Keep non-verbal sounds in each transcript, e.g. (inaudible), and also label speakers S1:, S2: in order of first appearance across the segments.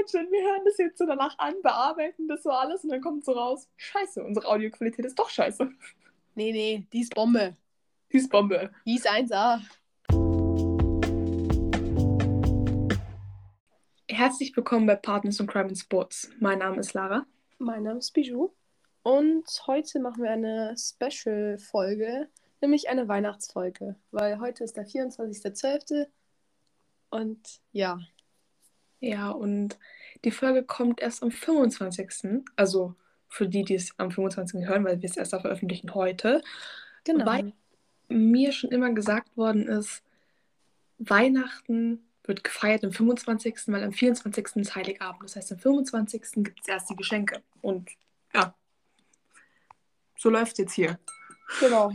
S1: imagine, wir hören das jetzt so danach an, bearbeiten das so alles und dann kommt so raus, scheiße, unsere Audioqualität ist doch scheiße.
S2: Nee, nee, die ist Bombe.
S1: Die ist Bombe.
S2: Die ist 1A.
S1: Herzlich willkommen bei Partners in Crime and Sports. Mein Name ist Lara.
S2: Mein Name ist Bijou. Und heute machen wir eine Special-Folge, nämlich eine Weihnachtsfolge, weil heute ist der 24.12. Und ja.
S1: Ja, und die Folge kommt erst am 25. Also für die, die es am 25. hören, weil wir es erst veröffentlichen heute.
S2: Genau.
S1: Weil mir schon immer gesagt worden ist, Weihnachten wird gefeiert am 25., weil am 24. ist Heiligabend. Das heißt, am 25. gibt es erst die Geschenke. Und ja, so läuft es jetzt hier.
S2: Genau.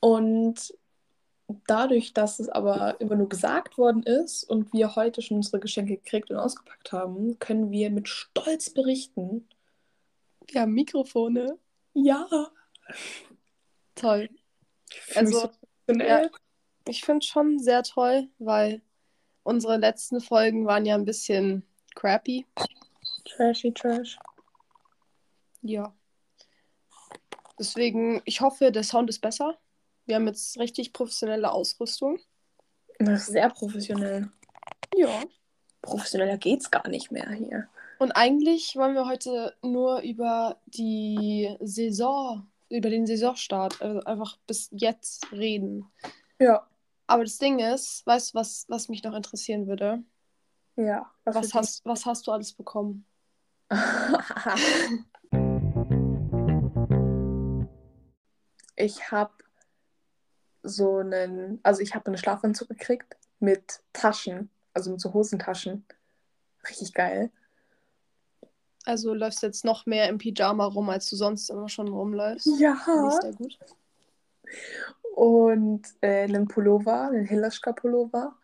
S1: Und dadurch, dass es aber immer nur gesagt worden ist und wir heute schon unsere Geschenke gekriegt und ausgepackt haben, können wir mit Stolz berichten.
S2: Wir haben Mikrofone.
S1: Ja.
S2: Toll.
S1: Ich fühl mich
S2: Also,
S1: so
S2: ja, ich finde es schon sehr toll, weil unsere letzten Folgen waren ja ein bisschen crappy.
S1: Trashy Trash.
S2: Ja. Deswegen, ich hoffe, der Sound ist besser. Wir haben jetzt richtig professionelle Ausrüstung.
S1: Das ist sehr professionell.
S2: Ja.
S1: Professioneller geht's gar nicht mehr hier.
S2: Und eigentlich wollen wir heute nur über die Saison, über den Saisonstart, also einfach bis jetzt reden.
S1: Ja.
S2: Aber das Ding ist, weißt du, was, was mich noch interessieren würde?
S1: Ja.
S2: Was hast, was hast du alles bekommen? (laughs)
S1: ich habe so einen, also ich habe einen Schlafanzug gekriegt mit Taschen, also mit so Hosentaschen. Richtig geil.
S2: Also läufst du jetzt noch mehr im Pyjama rum, als du sonst immer schon rumläufst?
S1: Ja.
S2: Ich sehr gut.
S1: Und äh, einen Pullover, einen Hilaschka-Pullover,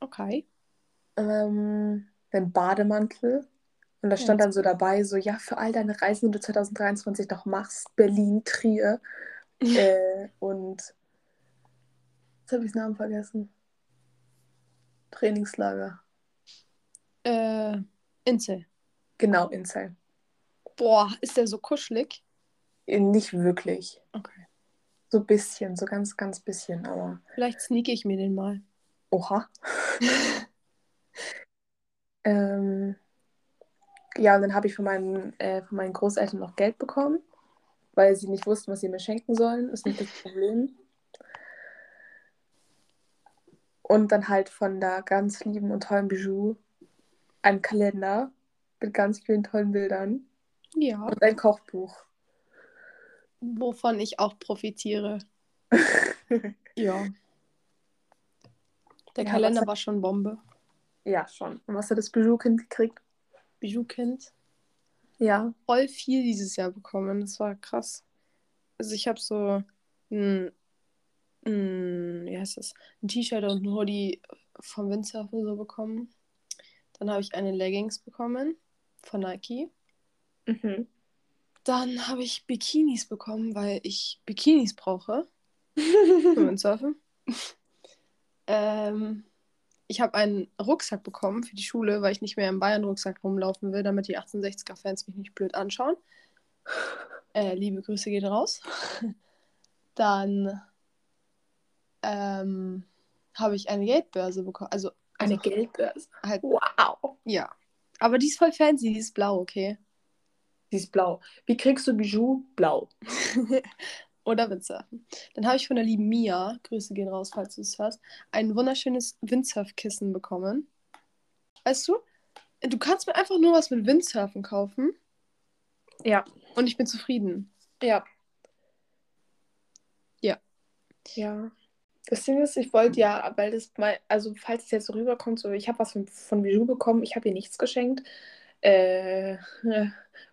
S2: Okay.
S1: ähm, einen Bademantel. Und da
S2: Ja,
S1: stand
S2: das
S1: dann so dabei, so, ja, für all deine Reisen, die du 2023 noch machst, Berlin, Trier. (laughs) äh, und jetzt habe ich den Namen vergessen. Trainingslager.
S2: Äh, Insel.
S1: Genau, Insel.
S2: Boah, ist der so kuschelig?
S1: Äh, Nicht wirklich.
S2: Okay.
S1: So ein bisschen, so ganz, ganz bisschen, aber.
S2: Vielleicht sneake ich mir den mal.
S1: Oha. (laughs) ähm, ja, und dann habe ich von meinen, äh, von meinen Großeltern noch Geld bekommen, weil sie nicht wussten, was sie mir schenken sollen. Ist nicht das Problem. Und dann halt von der ganz lieben und tollen Bijou ein Kalender mit ganz vielen tollen Bildern
S2: Ja.
S1: und ein Kochbuch.
S2: Wovon ich auch profitiere. (laughs) Ja. Der
S1: Ja,
S2: Kalender war schon Bombe.
S1: Ja, schon. Und was hat das Bijou-Kind gekriegt?
S2: Bijou-Kind.
S1: Ja.
S2: Voll viel dieses Jahr bekommen. Das war krass. Also ich habe so ein, ein, wie heißt das? Ein T-Shirt und ein Hoodie vom Windsurfen so bekommen. Dann habe ich eine Leggings bekommen von Nike.
S1: Mhm.
S2: Dann habe ich Bikinis bekommen, weil ich Bikinis brauche (laughs) für Windsurfen. ähm, ich habe einen Rucksack bekommen für die Schule, weil ich nicht mehr im Bayern-Rucksack rumlaufen will, damit die 1860er-Fans mich nicht blöd anschauen. Äh, liebe Grüße gehen raus. Dann ähm, habe ich eine Geldbörse bekommen. Also
S1: Eine
S2: also
S1: Geldbörse.
S2: halt,
S1: Wow.
S2: ja. Aber die ist voll fancy, die ist blau, okay.
S1: Sie ist blau. Wie kriegst du Bijou? Blau. (laughs)
S2: Oder Windsurfen. Dann habe ich von der lieben Mia, Grüße gehen raus, falls du es hörst, ein wunderschönes Windsurfkissen bekommen. Weißt du, du kannst mir einfach nur was mit Windsurfen kaufen
S1: Ja.
S2: und ich bin zufrieden.
S1: Ja.
S2: Ja.
S1: Ja. Das Ding ist, ich wollte ja, weil das mal, also falls es jetzt so rüberkommt, so ich habe was von, von Bijou bekommen, ich habe ihr nichts geschenkt. Äh, (laughs)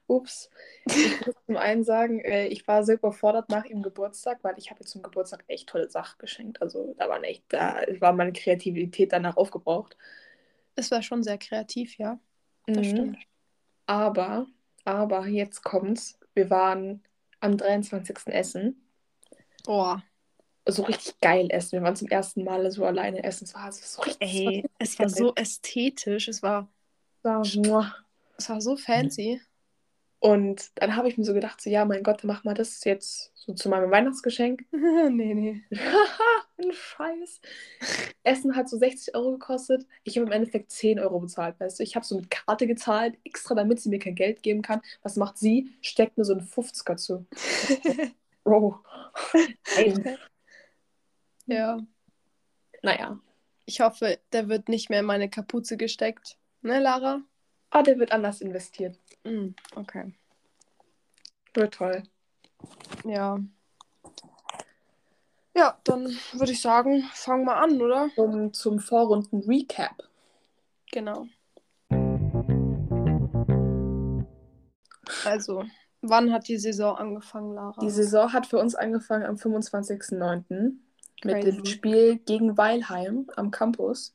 S1: ups. Ich (laughs) muss zum einen sagen, äh, ich war sehr überfordert nach ihrem Geburtstag, weil ich habe ihr zum Geburtstag echt tolle Sachen geschenkt. Also da waren echt, da war meine Kreativität danach aufgebraucht.
S2: Es war schon sehr kreativ, ja. Das
S1: Mhm.
S2: stimmt.
S1: Aber, aber jetzt kommt's. Wir waren am 23. Essen.
S2: Oh,
S1: so richtig geil essen. Wir waren zum ersten Mal so alleine essen. Es war so richtig.
S2: ey,
S1: es
S2: es
S1: war
S2: war so ästhetisch. Es war
S1: war, muah.
S2: Das war so fancy.
S1: Und dann habe ich mir so gedacht, so, ja, mein Gott, mach mal das jetzt so zu meinem Weihnachtsgeschenk. (laughs)
S2: nee, nee. (laughs)
S1: Ein Scheiß. Essen hat so 60 Euro gekostet. Ich habe im Endeffekt 10 Euro bezahlt, weißt du. Ich habe so mit Karte gezahlt, extra damit sie mir kein Geld geben kann. Was macht sie? Steckt mir so einen 50er zu. (laughs) Bro. Nein.
S2: Ja.
S1: Naja.
S2: Ich hoffe, der wird nicht mehr in meine Kapuze gesteckt. Ne, Lara?
S1: Ah, der wird anders investiert.
S2: Mm, okay.
S1: Wird toll.
S2: Ja. Ja, dann würde ich sagen, fangen wir an, oder?
S1: Zum, zum Vorrunden-Recap.
S2: Genau. Also, wann hat die Saison angefangen, Lara?
S1: Die Saison hat für uns angefangen am 25.09. mit dem
S2: Crazy.
S1: Spiel gegen Weilheim am Campus.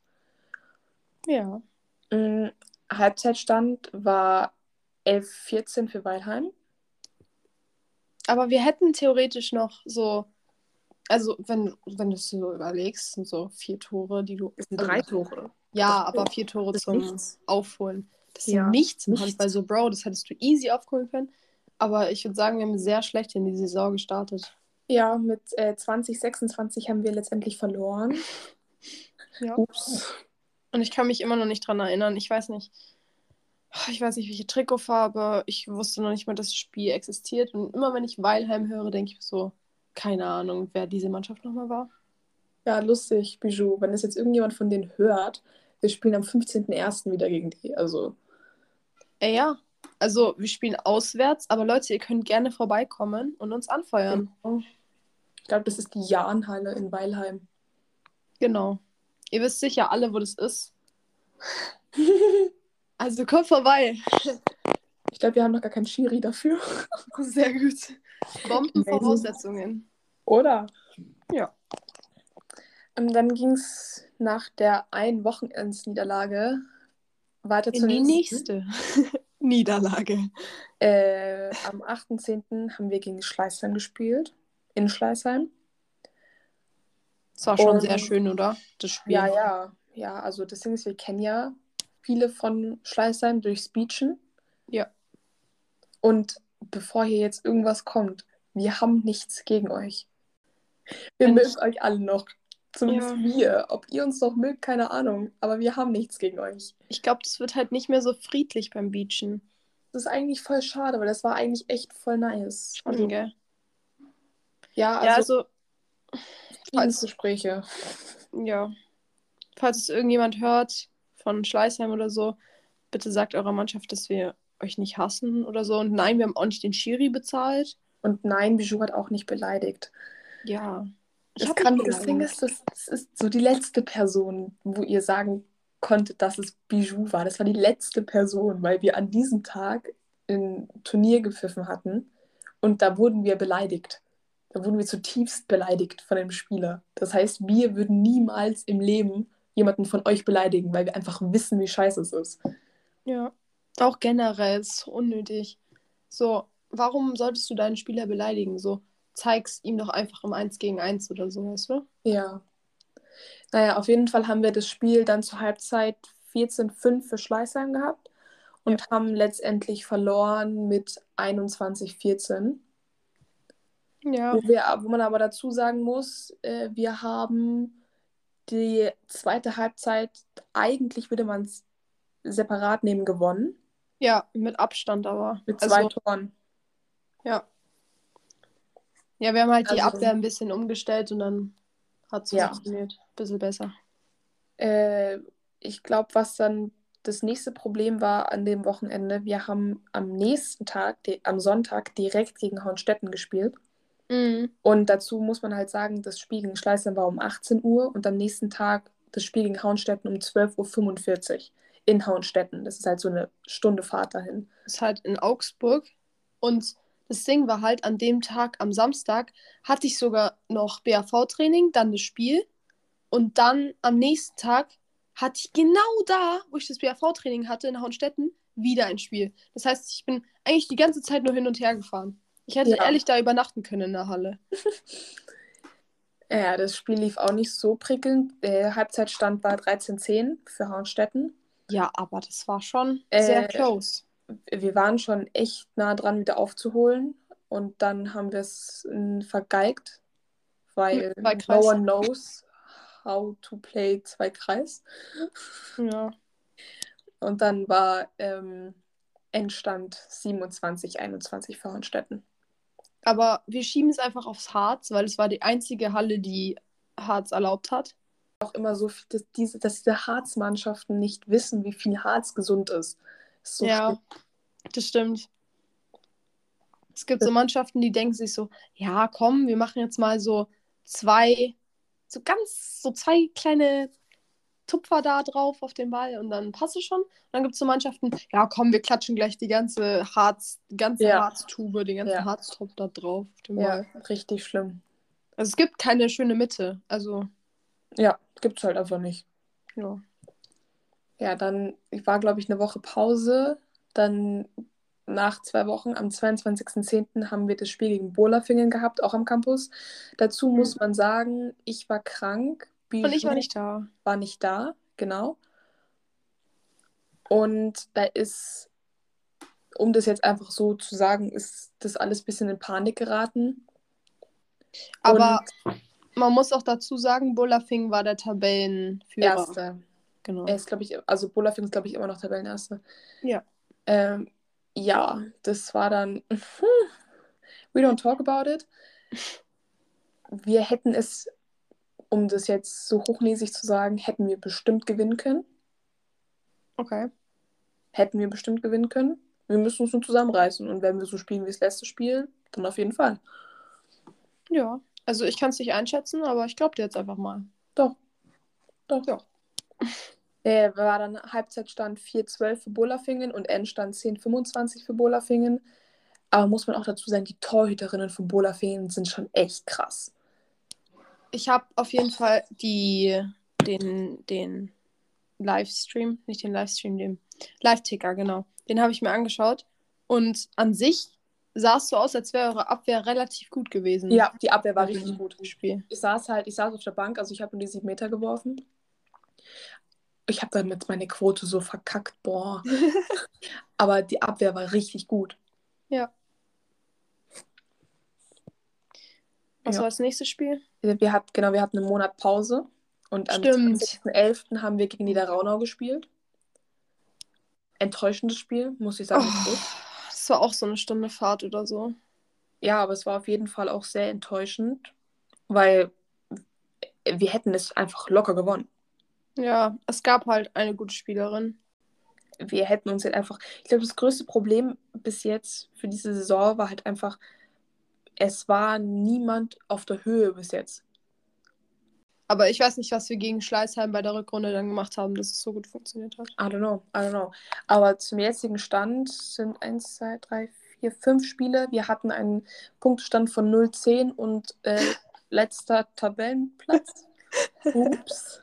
S2: Ja.
S1: Mm, Halbzeitstand war 11-14 für Weilheim.
S2: Aber wir hätten theoretisch noch so, also wenn, wenn du es so überlegst, sind so vier Tore, die du.
S1: Das sind
S2: also,
S1: drei Tore.
S2: Ja,
S1: Das
S2: aber vier Tore zum
S1: nichts.
S2: Aufholen. Das ist
S1: Ja,
S2: ja nichts im
S1: nichts.
S2: Handball. So, Bro, das hättest du easy aufholen können. Aber ich würde sagen, wir haben sehr schlecht in die Saison gestartet.
S1: Ja, mit äh, 2026 haben wir letztendlich verloren. (laughs)
S2: Ja.
S1: Ups.
S2: Und ich kann mich immer noch nicht dran erinnern. Ich weiß nicht. Ich weiß nicht, welche Trikotfarbe. Ich wusste noch nicht mal, dass das Spiel existiert. Und immer wenn ich Weilheim höre, denke ich so, keine Ahnung, wer diese Mannschaft nochmal war.
S1: Ja, lustig, Bijou. Wenn das jetzt irgendjemand von denen hört, wir spielen am 15.01. wieder gegen die. Also,
S2: Ey, ja. Also, wir spielen auswärts, aber Leute, ihr könnt gerne vorbeikommen und uns anfeuern.
S1: ich glaube, das ist die Jahnhalle in Weilheim.
S2: Genau. Ihr wisst sicher alle, wo das ist. (laughs) Also kommt vorbei.
S1: Ich glaube, wir haben noch gar keinen Schiri dafür. (laughs)
S2: Sehr gut. Bombenvoraussetzungen.
S1: Oder?
S2: Ja.
S1: Und dann ging es nach der ein Wochenendsniederlage weiter
S2: In
S1: zur
S2: die
S1: nächsten.
S2: nächste (laughs) Niederlage.
S1: Äh, am 8.10. haben wir gegen Schleißheim gespielt. In Schleißheim.
S2: Das war schon
S1: Und-
S2: sehr schön, oder? Das Spiel.
S1: Ja, ja. Ja, also das Ding ist, wir kennen ja viele von Schleißheim durch Speechen.
S2: Ja.
S1: Und bevor hier jetzt irgendwas kommt, wir haben nichts gegen euch. Wir
S2: Wenn
S1: mögen
S2: ich-
S1: euch alle noch. Zumindest
S2: Ja.
S1: wir. Ob ihr uns noch mögt, keine Ahnung. Aber wir haben nichts gegen euch.
S2: Ich glaube, das wird halt nicht mehr so friedlich beim Beachen.
S1: Das ist eigentlich voll schade, weil das war eigentlich echt voll nice. Also,
S2: Schon, gell?
S1: Ja,
S2: Ja,
S1: also,
S2: also,
S1: Friedensgespräche.
S2: ja. Falls es irgendjemand hört von Schleißheim oder so, bitte sagt eurer Mannschaft, dass wir euch nicht hassen oder so. Und nein, wir haben auch nicht den Schiri bezahlt.
S1: Und nein, Bijou hat auch nicht beleidigt.
S2: Ja. Ich
S1: Das, kann, das Ding ist, das, das ist so die letzte Person, wo ihr sagen konntet, dass es Bijou war. Das war die letzte Person, weil wir an diesem Tag ein Turnier gepfiffen hatten und da wurden wir beleidigt. Da wurden wir zutiefst beleidigt von einem Spieler. Das heißt, wir würden niemals im Leben jemanden von euch beleidigen, weil wir einfach wissen, wie scheiße es ist.
S2: Ja. Auch generell ist unnötig. So, warum solltest du deinen Spieler beleidigen? So, zeig's ihm doch einfach im 1 gegen 1 oder so, weißt du?
S1: Ja. Naja, auf jeden Fall haben wir das Spiel dann zur Halbzeit 14-5 für Schleißheim gehabt und haben letztendlich verloren mit 21-14.
S2: Ja.
S1: Wo, wir, wo man aber dazu sagen muss, äh, wir haben die zweite Halbzeit, eigentlich würde man es separat nehmen, gewonnen.
S2: Ja, mit Abstand aber.
S1: Mit zwei
S2: also,
S1: Toren.
S2: ja. Ja, wir haben halt die
S1: Also-
S2: Abwehr ein bisschen umgestellt und dann hat es
S1: Ja.
S2: funktioniert. Bisschen besser.
S1: Äh, ich glaube, was dann das nächste Problem war an dem Wochenende, wir haben am nächsten Tag, die, am Sonntag, direkt gegen Hornstetten gespielt.
S2: Mhm.
S1: Und dazu muss man halt sagen, das Spiel gegen Schleißheim war um 18 Uhr und am nächsten Tag das Spiel gegen Hauenstetten um 12.45 Uhr in Hauenstetten. Das ist halt so eine Stunde Fahrt dahin.
S2: Ist halt in Augsburg. Und das Ding war halt, an dem Tag, am Samstag, hatte ich sogar noch BAV-Training, dann das Spiel. Und dann am nächsten Tag hatte ich genau da, wo ich das BAV-Training hatte, in Hauenstetten, wieder ein Spiel. Das heißt, ich bin eigentlich die ganze Zeit nur hin und her gefahren. Ich hätte
S1: Ja.
S2: ehrlich da übernachten können in der Halle. (laughs)
S1: Ja, das Spiel lief auch nicht so prickelnd. Der Halbzeitstand war 13-10 für Hauenstetten.
S2: Ja, aber das war schon sehr
S1: Äh,
S2: close.
S1: Wir waren schon echt nah dran, wieder aufzuholen. Und dann haben wir es äh, vergeigt, weil
S2: Zwei
S1: no one knows how to play zwei Kreis.
S2: Ja.
S1: Und dann war ähm, Endstand 27, 21 für Hornstetten.
S2: Aber wir schieben es einfach aufs Harz, weil es war die einzige Halle, die Harz erlaubt hat.
S1: Auch immer so, dass diese, dass diese Harzmannschaften nicht wissen, wie viel Harz gesund ist. ist so
S2: ja,
S1: schlimm.
S2: das stimmt. Es gibt so Mannschaften, die denken sich so, ja, komm, wir machen jetzt mal so zwei, so ganz, so zwei kleine Tupfer da drauf auf den Ball und dann passt es schon. Und dann gibt es so Mannschaften, ja, komm, wir klatschen gleich die ganze Harz, ganze
S1: Ja.
S2: Harztube, den ganzen
S1: Ja.
S2: Harztropf da drauf auf den
S1: Ja,
S2: Ball.
S1: richtig schlimm.
S2: Also es gibt keine schöne Mitte. Also,
S1: Ja, gibt's halt einfach nicht.
S2: ja.
S1: Ja, dann war, glaube ich, eine Woche Pause. Dann nach zwei Wochen, am 22.10. haben wir das Spiel gegen Bolafingen gehabt, auch am Campus. Dazu muss man sagen, ich war krank.
S2: Und ich war nicht da.
S1: war nicht da, genau. Und da ist, um das jetzt einfach so zu sagen, ist das alles ein bisschen in Panik geraten.
S2: Aber
S1: Und
S2: man muss auch dazu sagen, Bolafing war der Tabellenführer.
S1: Erster.
S2: Genau.
S1: Er ist, glaube ich, also Bolafing ist, glaube ich, immer noch Tabellenerster.
S2: Ja.
S1: Ähm, ja, das war dann. (laughs) We don't talk about it. Wir hätten es, um das jetzt so hochnäsig zu sagen, hätten wir bestimmt gewinnen können.
S2: Okay.
S1: Hätten wir bestimmt gewinnen können. Wir müssen uns nur zusammenreißen. Und wenn wir so spielen wie das letzte Spiel, dann auf jeden Fall.
S2: Ja. Also ich kann es nicht einschätzen, aber ich glaube dir jetzt einfach mal.
S1: Doch. Doch.
S2: Ja. (laughs)
S1: Äh, war dann Halbzeitstand 4-12 für Bolafingen und Endstand 10-25 für Bolafingen. Aber muss man auch dazu sagen, die Torhüterinnen von Bolafingen sind schon echt krass.
S2: Ich habe auf jeden Fall die, den, den Livestream, nicht den Livestream, den Live-Ticker, genau. Den habe ich mir angeschaut. Und an sich sah es so aus, als wäre eure Abwehr relativ gut gewesen.
S1: Ja, die Abwehr war
S2: im
S1: richtig gut.
S2: Spiel.
S1: Ich saß halt, ich saß auf der Bank, also ich habe nur die 7 Meter geworfen. Ich habe damit meine Quote so verkackt, boah. (laughs) Aber die Abwehr war richtig gut.
S2: Ja. Was
S1: Ja.
S2: war das nächste Spiel?
S1: Wir hatten, genau, wir hatten einen Monat Pause und am
S2: Stimmt.
S1: 20.11. haben wir gegen Niederraunau gespielt. Enttäuschendes Spiel, muss ich sagen.
S2: Oh, das war auch so eine Stunde Fahrt oder so.
S1: Ja, aber es war auf jeden Fall auch sehr enttäuschend, weil wir hätten es einfach locker gewonnen.
S2: Ja, es gab halt eine gute Spielerin.
S1: Wir hätten uns jetzt einfach. Ich glaube, das größte Problem bis jetzt für diese Saison war halt einfach, es war niemand auf der Höhe bis jetzt.
S2: Aber ich weiß nicht, was wir gegen Schleißheim bei der Rückrunde dann gemacht haben, dass es so gut funktioniert hat.
S1: I don't know, I don't know. Aber zum jetzigen Stand sind 1, 2, 3, 4, 5 Spiele. Wir hatten einen Punktestand von 0-10 und äh, (laughs) letzter Tabellenplatz. Ups.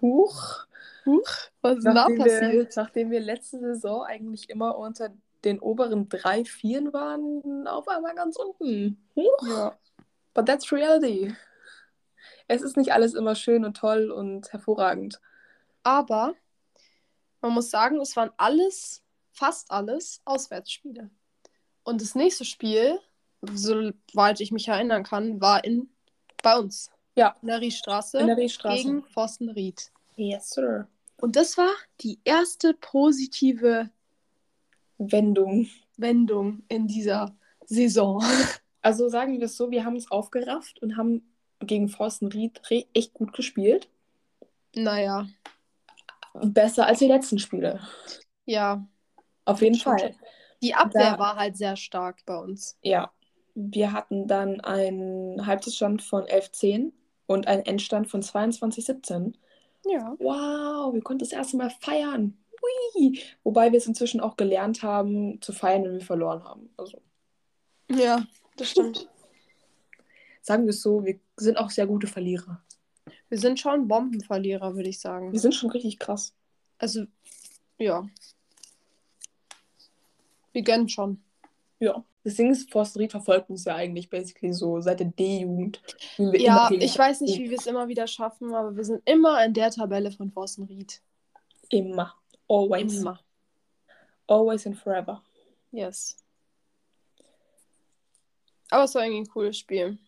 S1: Huch.
S2: Huch, was ist da
S1: Nachdem wir,
S2: passiert?
S1: nachdem wir letzte Saison eigentlich immer unter den oberen drei, vieren waren, auf einmal ganz unten. Huch.
S2: Ja.
S1: But that's reality. Es ist nicht alles immer schön und toll und hervorragend.
S2: Aber man muss sagen, es waren alles, fast alles Auswärtsspiele. Und das nächste Spiel, soweit ich mich erinnern kann, war in, bei uns.
S1: Ja.
S2: In der Riedstraße
S1: In der Riedstraße.
S2: gegen Forstenried.
S1: Yes, sir.
S2: Und das war die erste positive
S1: Wendung.
S2: Wendung in dieser Saison. (laughs)
S1: Also sagen wir es so, wir haben es aufgerafft und haben gegen Forstenried echt gut gespielt.
S2: naja,
S1: Besser als die letzten Spiele.
S2: ja.
S1: Auf jeden Fall.
S2: Die Abwehr
S1: Da-
S2: war halt sehr stark bei uns.
S1: Ja. Wir hatten dann einen Halbzeitstand von 11-10 und einen Endstand von 22-17.
S2: Ja.
S1: Wow, wir konnten das erste Mal feiern. Hui. Wobei wir es inzwischen auch gelernt haben, zu feiern, wenn wir verloren haben. Also
S2: Ja, das stimmt.
S1: sagen wir es so, wir sind auch sehr gute Verlierer.
S2: Wir sind schon Bombenverlierer, würde ich sagen.
S1: Wir sind schon richtig krass.
S2: Also, ja. Wir gönnen schon.
S1: Ja. Das Ding ist, Forstenried verfolgt uns ja eigentlich basically so seit der D-Jugend.
S2: Ja, ich weiß nicht, wie wir es immer wieder schaffen, aber wir sind immer in der Tabelle von Forstenried.
S1: Immer. Always.
S2: Immer.
S1: Always and forever.
S2: Yes. Aber es war irgendwie ein cooles Spiel.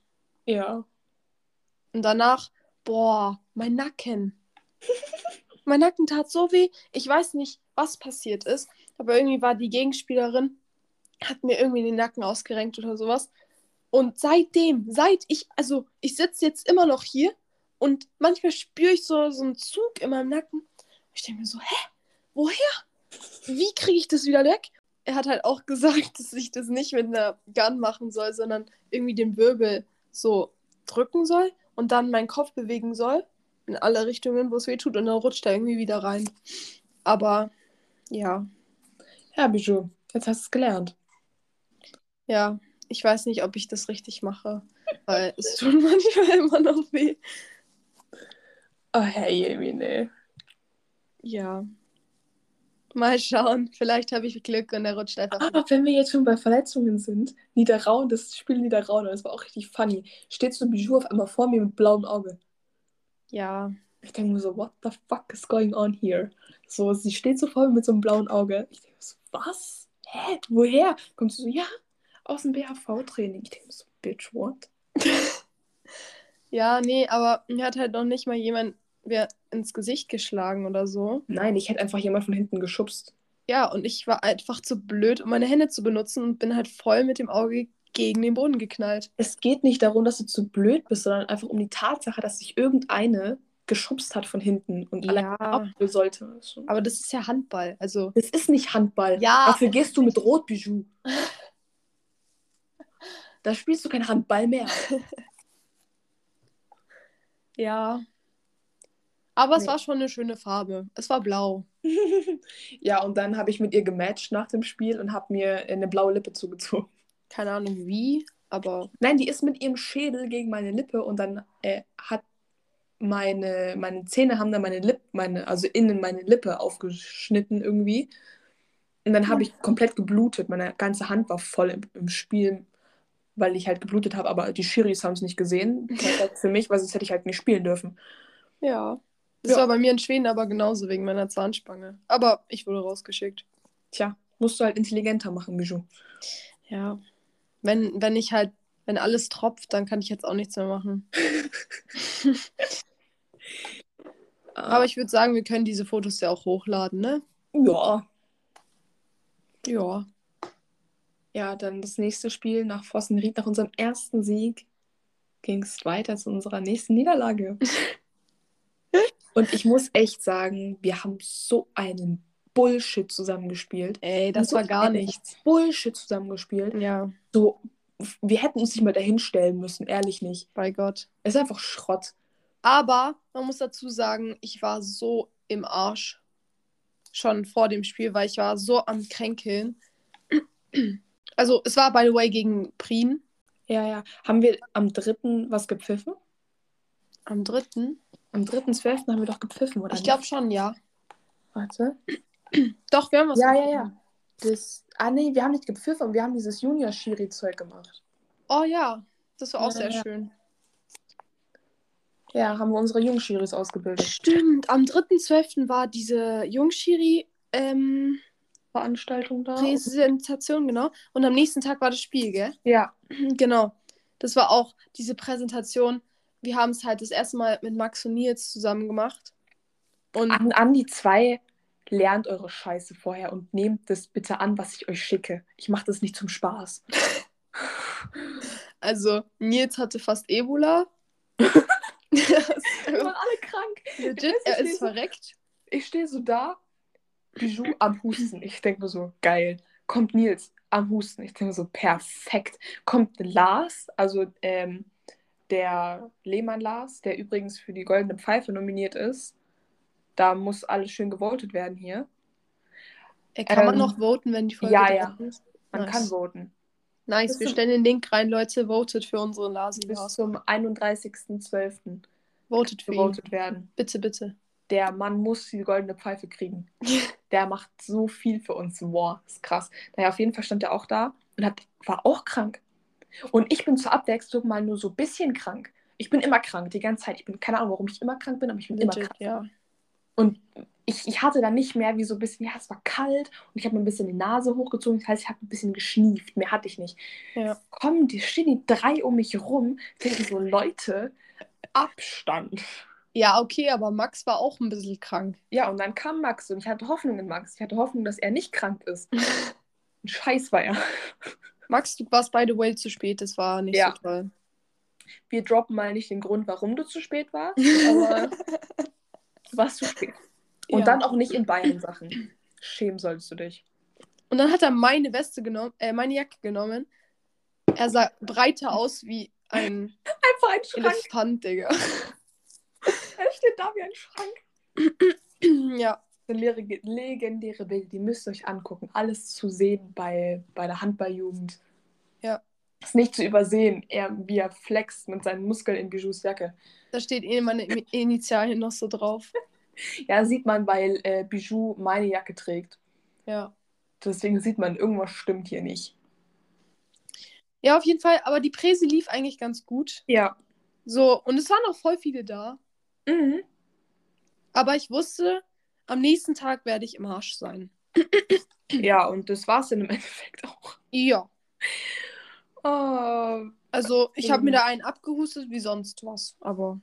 S1: Ja.
S2: Und danach, boah, mein Nacken. (laughs) mein Nacken tat so weh. Ich weiß nicht, was passiert ist, aber irgendwie war die Gegenspielerin, hat mir irgendwie den Nacken ausgerenkt oder sowas. Und seitdem, seit ich, also ich sitze jetzt immer noch hier und manchmal spüre ich so, so einen Zug in meinem Nacken. Ich denke mir so, hä? Woher? Wie kriege ich das wieder weg? Er hat halt auch (laughs) gesagt, dass ich das nicht mit einer Gun machen soll, sondern irgendwie den Wirbel so drücken soll und dann meinen Kopf bewegen soll in alle Richtungen, wo es weh tut und dann rutscht er irgendwie wieder rein. Aber ja,
S1: Ja, Bijou. Jetzt hast du es gelernt.
S2: ja, ich weiß nicht, ob ich das richtig mache, weil es (laughs) tut manchmal immer noch weh.
S1: Oh, hey, Jemine.
S2: Ja. Mal schauen, vielleicht habe ich Glück und er rutscht einfach.
S1: Aber wenn wir jetzt schon bei Verletzungen sind, Niederraun, das Spiel Niederraun, das war auch richtig funny. Steht so Bijou auf einmal vor mir mit blauem Auge.
S2: Ja,
S1: Ich denke mir so, what the fuck is going on here? So, sie steht so vor mir mit so einem blauen Auge. Ich denke mir so, was? Hä? Woher? Kommt sie so, ja, aus dem BHV-Training. Ich denke mir so, bitch, what? (laughs)
S2: ja, nee, aber mir hat halt noch nicht mal jemand wer ins Gesicht geschlagen oder so.
S1: Nein, ich hätte einfach jemand von hinten geschubst.
S2: Ja, und ich war einfach zu blöd, um meine Hände zu benutzen und bin halt voll mit dem Auge gegen den Boden geknallt.
S1: Es geht nicht darum, dass du zu blöd bist, sondern einfach um die Tatsache, dass sich irgendeine geschubst hat von hinten und
S2: Ja.
S1: abholen sollte.
S2: Aber das ist ja Handball, also
S1: Das ist nicht Handball.
S2: Ja.
S1: Dafür gehst du mit Rot, Bijou. (laughs) Da spielst du kein Handball mehr.
S2: ja. Aber es
S1: Nee.
S2: war schon eine schöne Farbe. Es war blau. (laughs)
S1: ja, und dann habe ich mit ihr gematcht nach dem Spiel und habe mir eine blaue Lippe zugezogen.
S2: Keine Ahnung wie, aber
S1: Nein, die ist mit ihrem Schädel gegen meine Lippe und dann äh, hat meine, meine Zähne haben dann meine Lippe, meine, also innen meine Lippe aufgeschnitten irgendwie. Und dann habe ich komplett geblutet. Meine ganze Hand war voll im, im Spiel, weil ich halt geblutet habe, aber die Schiris haben es nicht gesehen. (laughs) Perfekt Für mich, weil sonst hätte ich halt nicht spielen dürfen.
S2: ja. Das
S1: Ja.
S2: war bei mir in Schweden aber genauso wegen meiner Zahnspange. Aber ich wurde rausgeschickt.
S1: Tja, musst du halt intelligenter machen, Bijou.
S2: Ja. Wenn, wenn ich halt, wenn alles tropft, dann kann ich jetzt auch nichts mehr machen. (laughs) (laughs) Aber ich würde sagen, wir können diese Fotos ja auch hochladen, ne?
S1: ja.
S2: Ja.
S1: Ja, dann das nächste Spiel nach Vossenried, nach unserem ersten Sieg, ging es weiter zu unserer nächsten Niederlage. (laughs) Und ich muss echt sagen, wir haben so einen Bullshit zusammengespielt.
S2: Ey, das war gar nichts.
S1: Bullshit zusammengespielt.
S2: Ja,
S1: So, wir hätten uns nicht mal dahin stellen müssen, ehrlich nicht.
S2: bei Gott.
S1: Es ist einfach Schrott.
S2: Aber man muss dazu sagen, ich war so im Arsch. Schon vor dem Spiel, weil ich war so am Kränkeln. Also, es war, by the way, gegen Prien
S1: Ja, ja. Haben wir am 3. was gepfiffen?
S2: am 3.
S1: Am 3.12. haben wir doch gepfiffen, oder
S2: Ich glaube schon, ja.
S1: Warte.
S2: Doch, wir haben was
S1: Ja, ja, ja. Das, ah, nee, wir haben nicht gepfiffen, wir haben dieses Junior-Schiri-Zeug gemacht.
S2: Oh ja, das war auch
S1: Ja,
S2: sehr
S1: ja.
S2: schön.
S1: Ja, haben wir unsere Jungschiris ausgebildet.
S2: Stimmt, am 3.12. war diese Jungschiri ähm,
S1: Veranstaltung da.
S2: Präsentation, genau. Und am nächsten Tag war das Spiel, gell?
S1: Ja.
S2: Genau. Das war auch diese Präsentation. Wir haben es halt das erste Mal mit Max und Nils zusammen gemacht. Und
S1: An, an die zwei, lernt eure Scheiße vorher und nehmt das bitte an, was ich euch schicke. Ich mache das nicht zum Spaß. (laughs)
S2: also Nils hatte fast Ebola. (laughs)
S1: Wir waren alle krank.
S2: Legit, er ist
S1: ich
S2: verreckt.
S1: Ich stehe so da, Bijou am Husten. Ich denke mir so, geil. Kommt Nils am Husten. Ich denke mir so, perfekt. Kommt Lars, also ähm, der Lehmann Lars, der übrigens für die Goldene Pfeife nominiert ist. Da muss alles schön gewotet werden hier.
S2: Kann man
S1: Ähm,
S2: noch voten, wenn die Folge
S1: ja, ja.
S2: ist?
S1: Man
S2: Nice.
S1: kann voten.
S2: Nice,
S1: Bis
S2: wir stellen den Link rein, Leute. Votet für unseren Lasi.
S1: Bis zum 31.12.
S2: Votet für ihn.
S1: werden.
S2: Bitte, bitte.
S1: Der Mann muss die Goldene Pfeife kriegen. (laughs) Der macht so viel für uns. Wow, ist krass. Naja, auf jeden Fall stand er auch da und hat, war auch krank. Und ich bin zur Abwechslung mal nur so ein bisschen krank. Ich bin immer krank, die ganze Zeit. Ich bin keine Ahnung, warum ich immer krank bin, aber ich bin immer
S2: Legit,
S1: krank.
S2: ja.
S1: Und ich, ich hatte dann nicht mehr wie so ein bisschen, ja, es war kalt und ich habe mir ein bisschen die Nase hochgezogen. Das heißt, ich habe ein bisschen geschnieft. Mehr hatte ich nicht.
S2: Ja.
S1: Kommen, die stehen die drei um mich rum, denken so, Leute, Abstand.
S2: Ja, okay, aber Max war auch ein bisschen krank.
S1: Ja, und dann kam Max und ich hatte Hoffnung in Max. Ich hatte Hoffnung, dass er nicht krank ist. (laughs) Ein Scheiß war er.
S2: Max, du warst by the way zu spät, das war nicht
S1: Ja.
S2: so toll.
S1: Wir droppen mal nicht den Grund, warum du zu spät warst, (laughs) aber du warst zu spät. Und
S2: Ja.
S1: dann auch nicht in Bayern-Sachen. Schämen solltest du dich.
S2: Und dann hat er meine Weste genommen, äh, meine Jacke genommen. Er sah breiter aus wie ein
S1: Einfach ein Schrank.
S2: Elefant, Digga.
S1: Er steht da wie ein Schrank.
S2: ja.
S1: Eine legendäre Bild, die müsst ihr euch angucken. Alles zu sehen bei, bei der Handballjugend.
S2: Ja.
S1: Ist nicht zu übersehen, er, wie er flext mit seinen Muskeln in Bijous Jacke.
S2: Da steht eh meine Initialien noch so drauf. (laughs)
S1: Ja, sieht man, weil äh, Bijou meine Jacke trägt.
S2: Ja.
S1: Deswegen sieht man, irgendwas stimmt hier nicht.
S2: Ja, auf jeden Fall. Aber die Präse lief eigentlich ganz gut.
S1: Ja.
S2: So, und es waren auch voll viele da.
S1: Mhm.
S2: Aber ich wusste, am nächsten Tag werde ich im Arsch sein.
S1: Ja, und das war es dann im Endeffekt auch.
S2: Ja.
S1: Oh,
S2: Also, ich habe mir da einen abgehustet wie sonst was. Aber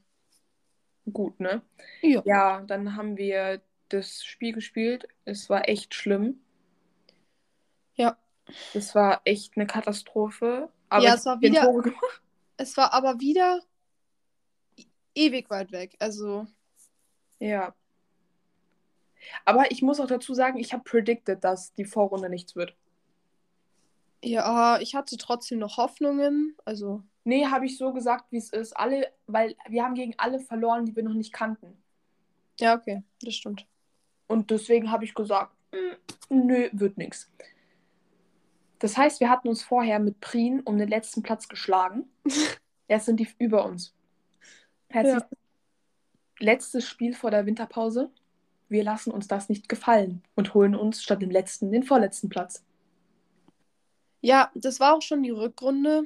S1: gut, ne?
S2: ja.
S1: Ja, dann haben wir das Spiel gespielt. Es war echt schlimm.
S2: Ja.
S1: Es war echt eine Katastrophe. Aber
S2: Ja, es war wieder-. Es war aber wieder ewig weit weg. Also,
S1: Ja. Aber ich muss auch dazu sagen, ich habe predicted, dass die Vorrunde nichts wird.
S2: ja, ich hatte trotzdem noch Hoffnungen. Also,
S1: Nee, habe ich so gesagt, wie es ist. Alle, weil wir haben gegen alle verloren, die wir noch nicht kannten.
S2: ja, okay, das stimmt.
S1: Und deswegen habe ich gesagt, "Mm, nö, wird nichts. Das heißt, wir hatten uns vorher mit Prien um den letzten Platz geschlagen. Jetzt sind die über uns. Heißt,
S2: Ja.
S1: Letztes Spiel vor der Winterpause. Wir lassen uns das nicht gefallen und holen uns statt dem letzten den vorletzten Platz.
S2: Ja, das war auch schon die Rückrunde.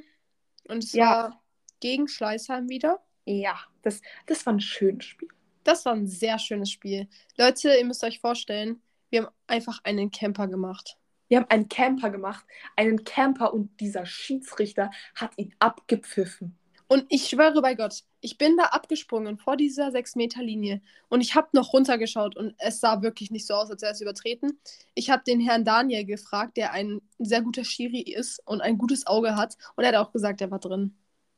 S2: Und es
S1: Ja.
S2: war gegen Schleißheim wieder.
S1: Ja, das, das war ein schönes Spiel.
S2: Das war ein sehr schönes Spiel. Leute, ihr müsst euch vorstellen, wir haben einfach einen Camper gemacht.
S1: Wir haben einen Camper gemacht, einen Camper und dieser Schiedsrichter hat ihn abgepfiffen.
S2: Und ich schwöre bei Gott, ich bin da abgesprungen vor dieser 6-Meter-Linie und ich habe noch runtergeschaut und es sah wirklich nicht so aus, als wäre es übertreten. Ich habe den Herrn Daniel gefragt, der ein sehr guter Schiri ist und ein gutes Auge hat und er hat auch gesagt, er war drin.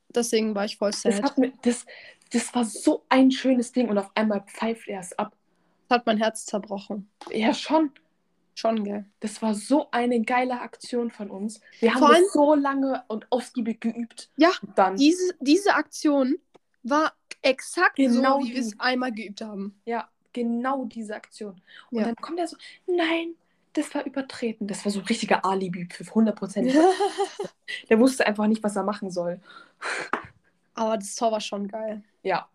S2: Deswegen war ich voll
S1: Das,
S2: sad.
S1: hat mir, das, das war so ein schönes Ding und auf einmal pfeift er es ab.
S2: Das hat mein Herz zerbrochen.
S1: Ja, schon.
S2: Schon, gell?
S1: Das war so eine geile Aktion von uns. Wir haben
S2: allem-
S1: das so lange und ausgiebig geübt.
S2: Ja,
S1: dann,
S2: Diese, diese Aktion war exakt
S1: Genau
S2: so, wie wir es einmal geübt haben.
S1: ja, genau diese Aktion. Und
S2: Ja.
S1: dann kommt er so, nein, das war übertreten. Das war so ein richtiger Alibi für 100%. (laughs) Der wusste einfach nicht, was er machen soll.
S2: Aber das Tor war schon geil.
S1: Ja,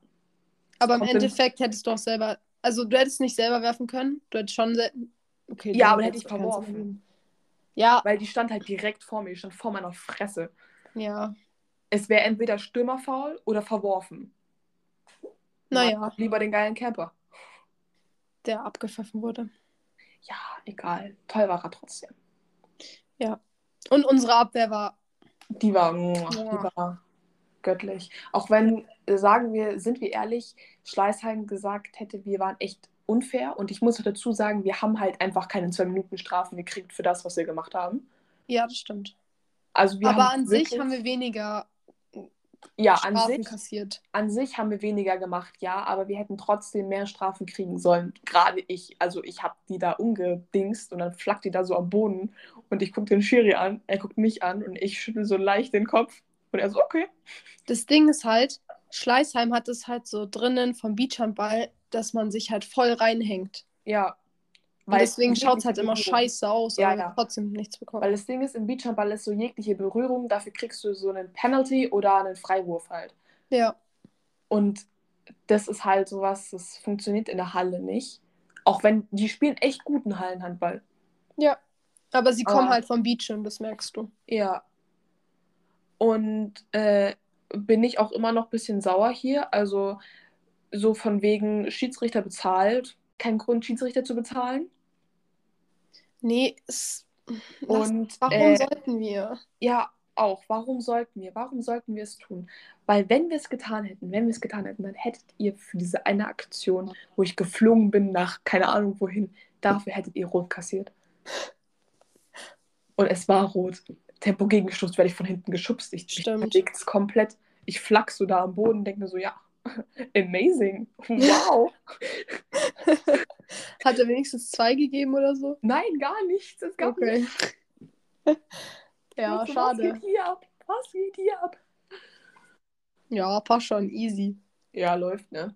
S2: Aber im
S1: Kommt in-
S2: Endeffekt hättest du auch selber, also du hättest nicht selber werfen können. Du hättest schon, okay.
S1: ja aber hätte ich verworfen.
S2: Ja,
S1: Weil die stand halt direkt vor mir, die stand vor meiner Fresse.
S2: ja.
S1: Es wäre entweder Stürmerfaul oder verworfen.
S2: Naja,
S1: Lieber den geilen Camper.
S2: der abgepfiffen wurde.
S1: Ja, egal. Toll war er trotzdem.
S2: Und unsere Abwehr war,
S1: Die war, muah, die war göttlich. Auch wenn, äh, sagen wir, sind wir ehrlich, Schleißheim gesagt hätte, wir waren echt unfair. Und ich muss dazu sagen, wir haben halt einfach keine zwei Minuten Strafen gekriegt für das, was wir gemacht haben.
S2: ja, das stimmt.
S1: Also wir
S2: Aber
S1: haben
S2: an sich haben wir weniger
S1: ja, an
S2: Strafen
S1: sich,
S2: kassiert.
S1: an sich haben wir weniger gemacht, ja, aber wir hätten trotzdem mehr Strafen kriegen sollen. Gerade ich, also ich habe die da umgedingst und dann flackt die da so am Boden und ich gucke den Schiri an, er guckt mich an und ich schüttel so leicht den Kopf und er so, okay.
S2: Das Ding ist halt, Schleißheim hat es halt so drinnen vom Beachhandball, dass man sich halt voll reinhängt.
S1: Ja.
S2: Und deswegen schaut es halt immer scheiße aus,
S1: Ja,
S2: aber
S1: ja.
S2: trotzdem nichts bekommen.
S1: Weil das Ding ist, im Beachhandball ist so jegliche Berührung, dafür kriegst du so einen Penalty oder einen Freiwurf halt.
S2: ja,
S1: Und das ist halt sowas, das funktioniert in der Halle nicht. Auch wenn, die spielen echt guten Hallenhandball.
S2: ja. Aber sie kommen
S1: Aber-
S2: halt vom Beacham, das merkst du.
S1: Ja. Und äh, bin ich auch immer noch ein bisschen sauer hier. Also so von wegen Schiedsrichter bezahlt. kein Grund, Schiedsrichter zu bezahlen.
S2: Nee, es,
S1: Und
S2: warum
S1: äh,
S2: sollten wir?
S1: ja, auch. Warum sollten wir? Warum sollten wir es tun? Weil wenn wir es getan hätten, wenn wir es getan hätten, dann hättet ihr für diese eine Aktion, wo ich geflogen bin nach keine Ahnung wohin, dafür hättet ihr rot kassiert. Und es war rot. Tempo gegenstoß, werde ich von hinten geschubst. Ich, ich es komplett. Ich flack so da am Boden, denke mir so, ja, (laughs) amazing. Wow. (laughs)
S2: Hat er wenigstens zwei gegeben oder so?
S1: Nein, gar nichts. Es gab
S2: Okay.
S1: nichts. (laughs)
S2: ja,
S1: So, Was
S2: schade.
S1: geht hier ab? Was geht hier ab?
S2: Ja, passt schon, easy.
S1: Ja, läuft, ne?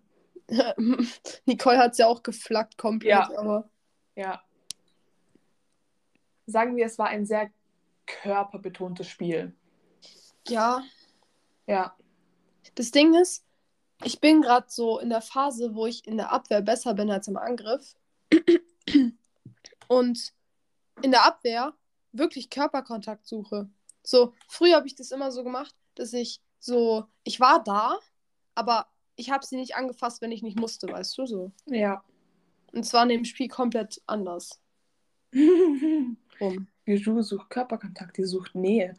S2: Nicole hat es ja auch geflackt komplett,
S1: Ja.
S2: aber
S1: Ja. Sagen wir, es war ein sehr körperbetontes Spiel.
S2: ja,
S1: Ja.
S2: das Ding ist, ich bin gerade so in der Phase, wo ich in der Abwehr besser bin als im Angriff. Und in der Abwehr wirklich Körperkontakt suche. So, früher habe ich das immer so gemacht, dass ich so, ich war da, aber ich habe sie nicht angefasst, wenn ich nicht musste, weißt du so.
S1: Ja.
S2: Und zwar in dem Spiel komplett anders. (laughs) Rum.
S1: Bijou sucht Körperkontakt, die sucht Nähe.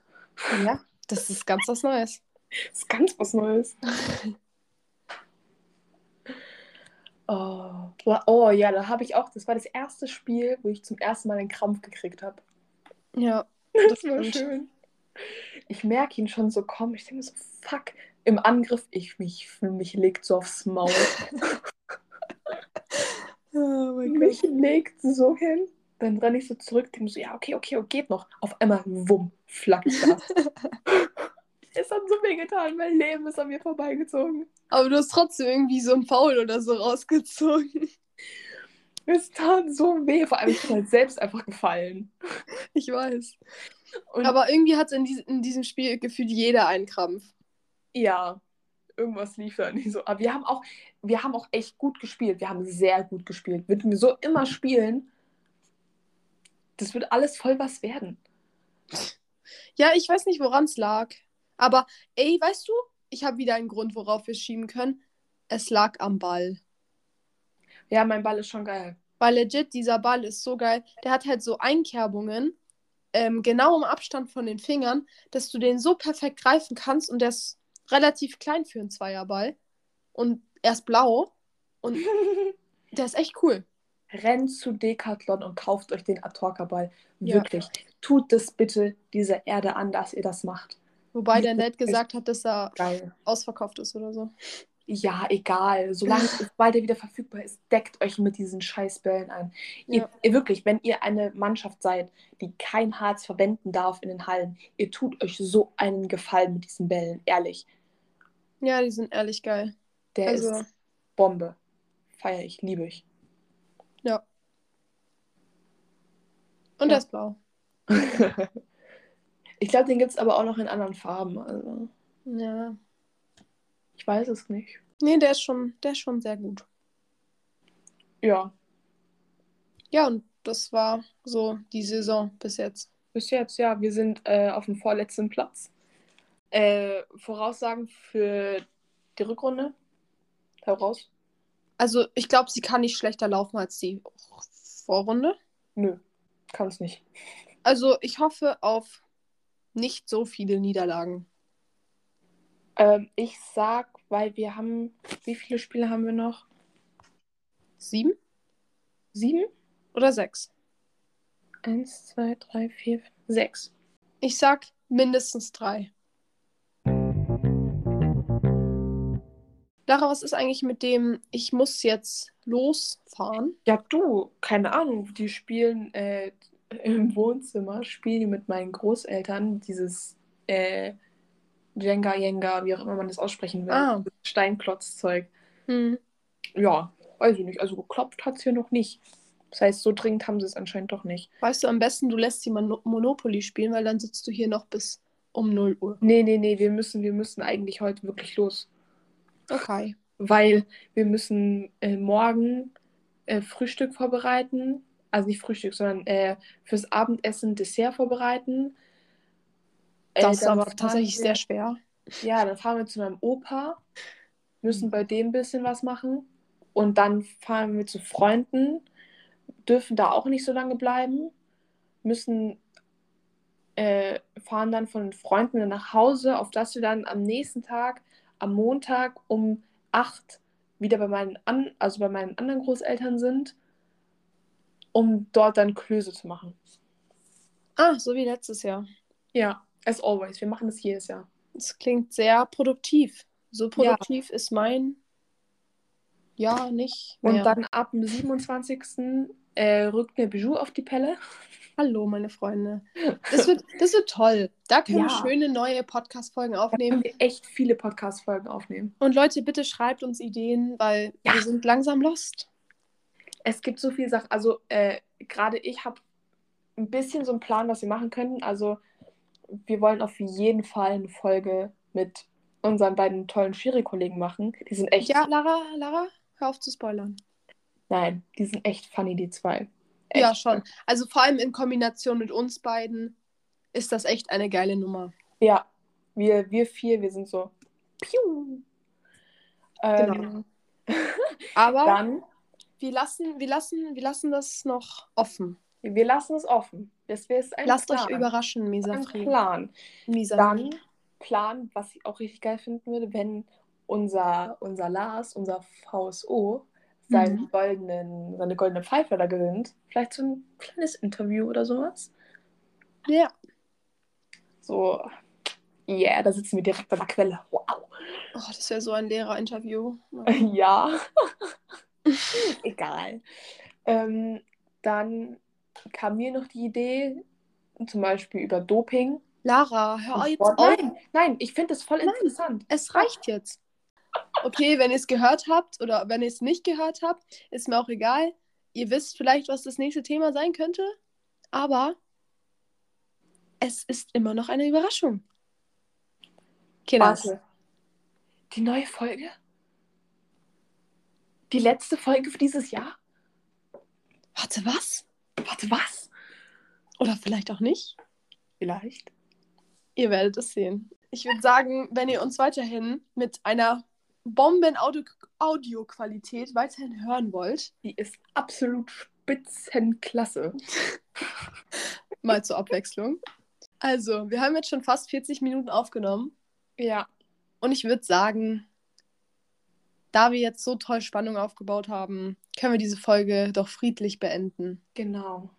S2: Ja, das ist ganz was Neues.
S1: Das ist ganz was Neues. (laughs) Oh, oh ja, da habe ich auch, das war das erste Spiel, wo ich zum ersten Mal einen Krampf gekriegt habe.
S2: Ja, (laughs)
S1: Das war
S2: stimmt.
S1: schön. Ich merke ihn schon so kommen. Ich denke mir so, fuck. Im Angriff, ich mich, mich legt so aufs Maul. (laughs)
S2: Oh mein
S1: mich legt so hin. Dann renne ich so zurück, denke so, ja, okay, okay, geht noch. Auf einmal, wumm, flack da. (laughs) es hat so weh getan, mein Leben ist an mir vorbeigezogen.
S2: Aber du hast trotzdem irgendwie so ein Foul oder so rausgezogen.
S1: Es tat so weh, vor allem ich bin halt selbst einfach gefallen.
S2: Ich weiß.
S1: Und
S2: Aber irgendwie hat in, dies in diesem Spiel gefühlt jeder einen Krampf.
S1: ja, irgendwas lief da nicht so. Aber wir haben auch, wir haben auch echt gut gespielt. Wir haben sehr gut gespielt. Würden wir so immer spielen, das wird alles voll was werden.
S2: Ja, ich weiß nicht, woran es lag. Aber ey, weißt du, ich habe wieder einen Grund, worauf wir schieben können. Es lag am Ball.
S1: Ja, mein Ball ist schon geil.
S2: Weil legit, dieser Ball ist so geil. Der hat halt so Einkerbungen, ähm, genau im Abstand von den Fingern, dass du den so perfekt greifen kannst und der ist relativ klein für einen Zweierball. Und er ist blau und (laughs) der ist echt cool.
S1: Rennt zu Decathlon und kauft euch den Atorka-Ball.
S2: Ja.
S1: Wirklich. Tut das bitte dieser Erde an, dass ihr das macht.
S2: Wobei der Ned gesagt hat, dass er
S1: Geil.
S2: ausverkauft ist oder so.
S1: Ja, egal. Solange (laughs) es bald er wieder verfügbar ist, deckt euch mit diesen Scheißbällen ein. Ihr,
S2: Ja.
S1: ihr wirklich, wenn ihr eine Mannschaft seid, die kein Harz verwenden darf in den Hallen, ihr tut euch so einen Gefallen mit diesen Bällen. Ehrlich.
S2: Ja, die sind ehrlich geil.
S1: Der
S2: Also-
S1: ist Bombe. Feier ich, liebe ich.
S2: Ja. Und
S1: Ja.
S2: der ist blau. (laughs)
S1: ich glaube, den gibt es aber auch noch in anderen Farben. Also,
S2: Ja.
S1: ich weiß es nicht.
S2: Nee, der ist schon, der ist schon sehr gut.
S1: Ja,
S2: Ja, und das war so die Saison bis jetzt.
S1: bis jetzt, ja. Wir sind äh, auf dem vorletzten Platz. Äh, Voraussagen für die Rückrunde? Heraus?
S2: Also, ich glaube, sie kann nicht schlechter laufen als die Vorrunde.
S1: Nö, kann es nicht.
S2: Also, ich hoffe auf nicht so viele Niederlagen.
S1: Ähm, ich sag, weil wir haben, wie viele Spiele haben wir noch?
S2: Sieben
S1: Sieben?
S2: oder sechs?
S1: Eins, zwei, drei, vier, fünf, sechs.
S2: Ich sag mindestens drei. Lara, was ist eigentlich mit dem, ich muss jetzt losfahren?
S1: Ja, du, keine Ahnung, die spielen äh, im Wohnzimmer, spielen die mit meinen Großeltern dieses äh, Jenga, Jenga, wie auch immer man das aussprechen will,
S2: Ah.
S1: Steinklotzzeug.
S2: Hm.
S1: Ja, weiß ich nicht, also geklopft hat es hier noch nicht. Das heißt, so dringend haben sie es anscheinend doch nicht.
S2: Weißt du, am besten, du lässt sie Mon Monopoly spielen, weil dann sitzt du hier noch bis um 0 Uhr.
S1: Nee, nee, nee, wir müssen, wir müssen eigentlich heute wirklich los.
S2: Okay.
S1: weil wir müssen äh, morgen äh, Frühstück vorbereiten. Also nicht Frühstück, sondern äh, fürs Abendessen Dessert vorbereiten. Äh,
S2: Das ist aber tatsächlich
S1: wir,
S2: sehr schwer.
S1: Ja, dann fahren wir zu meinem Opa, müssen bei dem ein bisschen was machen. Und dann fahren wir zu Freunden, dürfen da auch nicht so lange bleiben, müssen äh, fahren dann von den Freunden nach Hause, auf das wir dann am nächsten Tag, am Montag um 8 wieder bei meinen, an also bei meinen anderen Großeltern sind, um dort dann Klöße zu machen.
S2: Ah, so wie letztes Jahr.
S1: Ja, as always. Wir machen das jedes Jahr.
S2: Das klingt sehr produktiv. So produktiv ja. ist mein ja nicht.
S1: Mehr. Und dann ab dem 27. Äh, rückt mir Bijou auf die Pelle.
S2: Hallo, meine Freunde. (laughs) Das wird, das wird toll. Da können ja. wir schöne neue Podcast-Folgen aufnehmen. Da
S1: können wir echt viele Podcast-Folgen aufnehmen.
S2: Und Leute, bitte schreibt uns Ideen, weil ja. wir sind langsam lost.
S1: Es gibt so viele Sachen. Also, äh, gerade ich habe ein bisschen so einen Plan, was wir machen können. Also, wir wollen auf jeden Fall eine Folge mit unseren beiden tollen Schiri-Kollegen machen. Die sind echt.
S2: Ja, Lara, Lara, hör auf zu spoilern.
S1: Nein, die sind echt funny, die zwei.
S2: Echt. Ja, schon. Also vor allem in Kombination mit uns beiden ist das echt eine geile Nummer.
S1: Ja, wir, wir vier, wir sind so. Piu.
S2: Genau. Ähm, (laughs) Aber dann, wir, lassen, wir, lassen, wir lassen das noch offen.
S1: Wir lassen es offen. Das ein
S2: Lasst Plan. euch überraschen, Misafri.
S1: Plan. Misafri. Dann Plan, was ich auch richtig geil finden würde, wenn unser, unser Lars, unser VSO, seinen mhm. goldenen, seine goldene Pfeife da gewinnt. Vielleicht so ein kleines Interview oder sowas.
S2: Ja.
S1: So, yeah, da sitzen wir direkt an der Quelle. Wow.
S2: Oh, das wäre so ein Lehrerinterview. (laughs)
S1: ja. (laughs) Egal. Ähm, dann kam mir noch die Idee, zum Beispiel über Doping.
S2: Lara, hör jetzt
S1: auf. Nein, nein, ich finde das voll nein, interessant.
S2: Es reicht jetzt. Okay, wenn ihr es gehört habt oder wenn ihr es nicht gehört habt, ist mir auch egal. Ihr wisst vielleicht, was das nächste Thema sein könnte, aber es ist immer noch eine Überraschung.
S1: Kinders. Warte. Die neue Folge? Die letzte Folge für dieses Jahr?
S2: Warte, was?
S1: Warte, was?
S2: Oder vielleicht auch nicht?
S1: Vielleicht.
S2: Ihr werdet es sehen. Ich würde sagen, wenn ihr uns weiterhin mit einer Bomben-Audioqualität weiterhin hören wollt.
S1: Die ist absolut spitzenklasse. (laughs)
S2: Mal zur Abwechslung. Also, wir haben jetzt schon fast 40 Minuten aufgenommen.
S1: Ja.
S2: Und ich würde sagen, da wir jetzt so toll Spannung aufgebaut haben, können wir diese Folge doch friedlich beenden.
S1: Genau.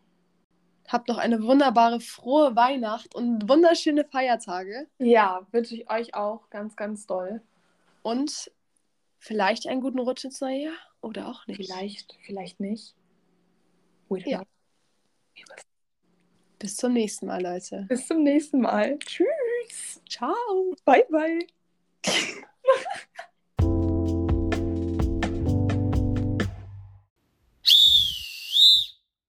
S2: Habt noch eine wunderbare, frohe Weihnacht und wunderschöne Feiertage.
S1: Ja, wünsche ich euch auch ganz, ganz doll.
S2: Und vielleicht einen guten Rutsch ins neue Jahr oder auch nicht.
S1: Vielleicht, vielleicht nicht.
S2: ja. Bis zum nächsten Mal, Leute.
S1: Bis zum nächsten Mal. Tschüss.
S2: Ciao.
S1: Bye, bye. (laughs)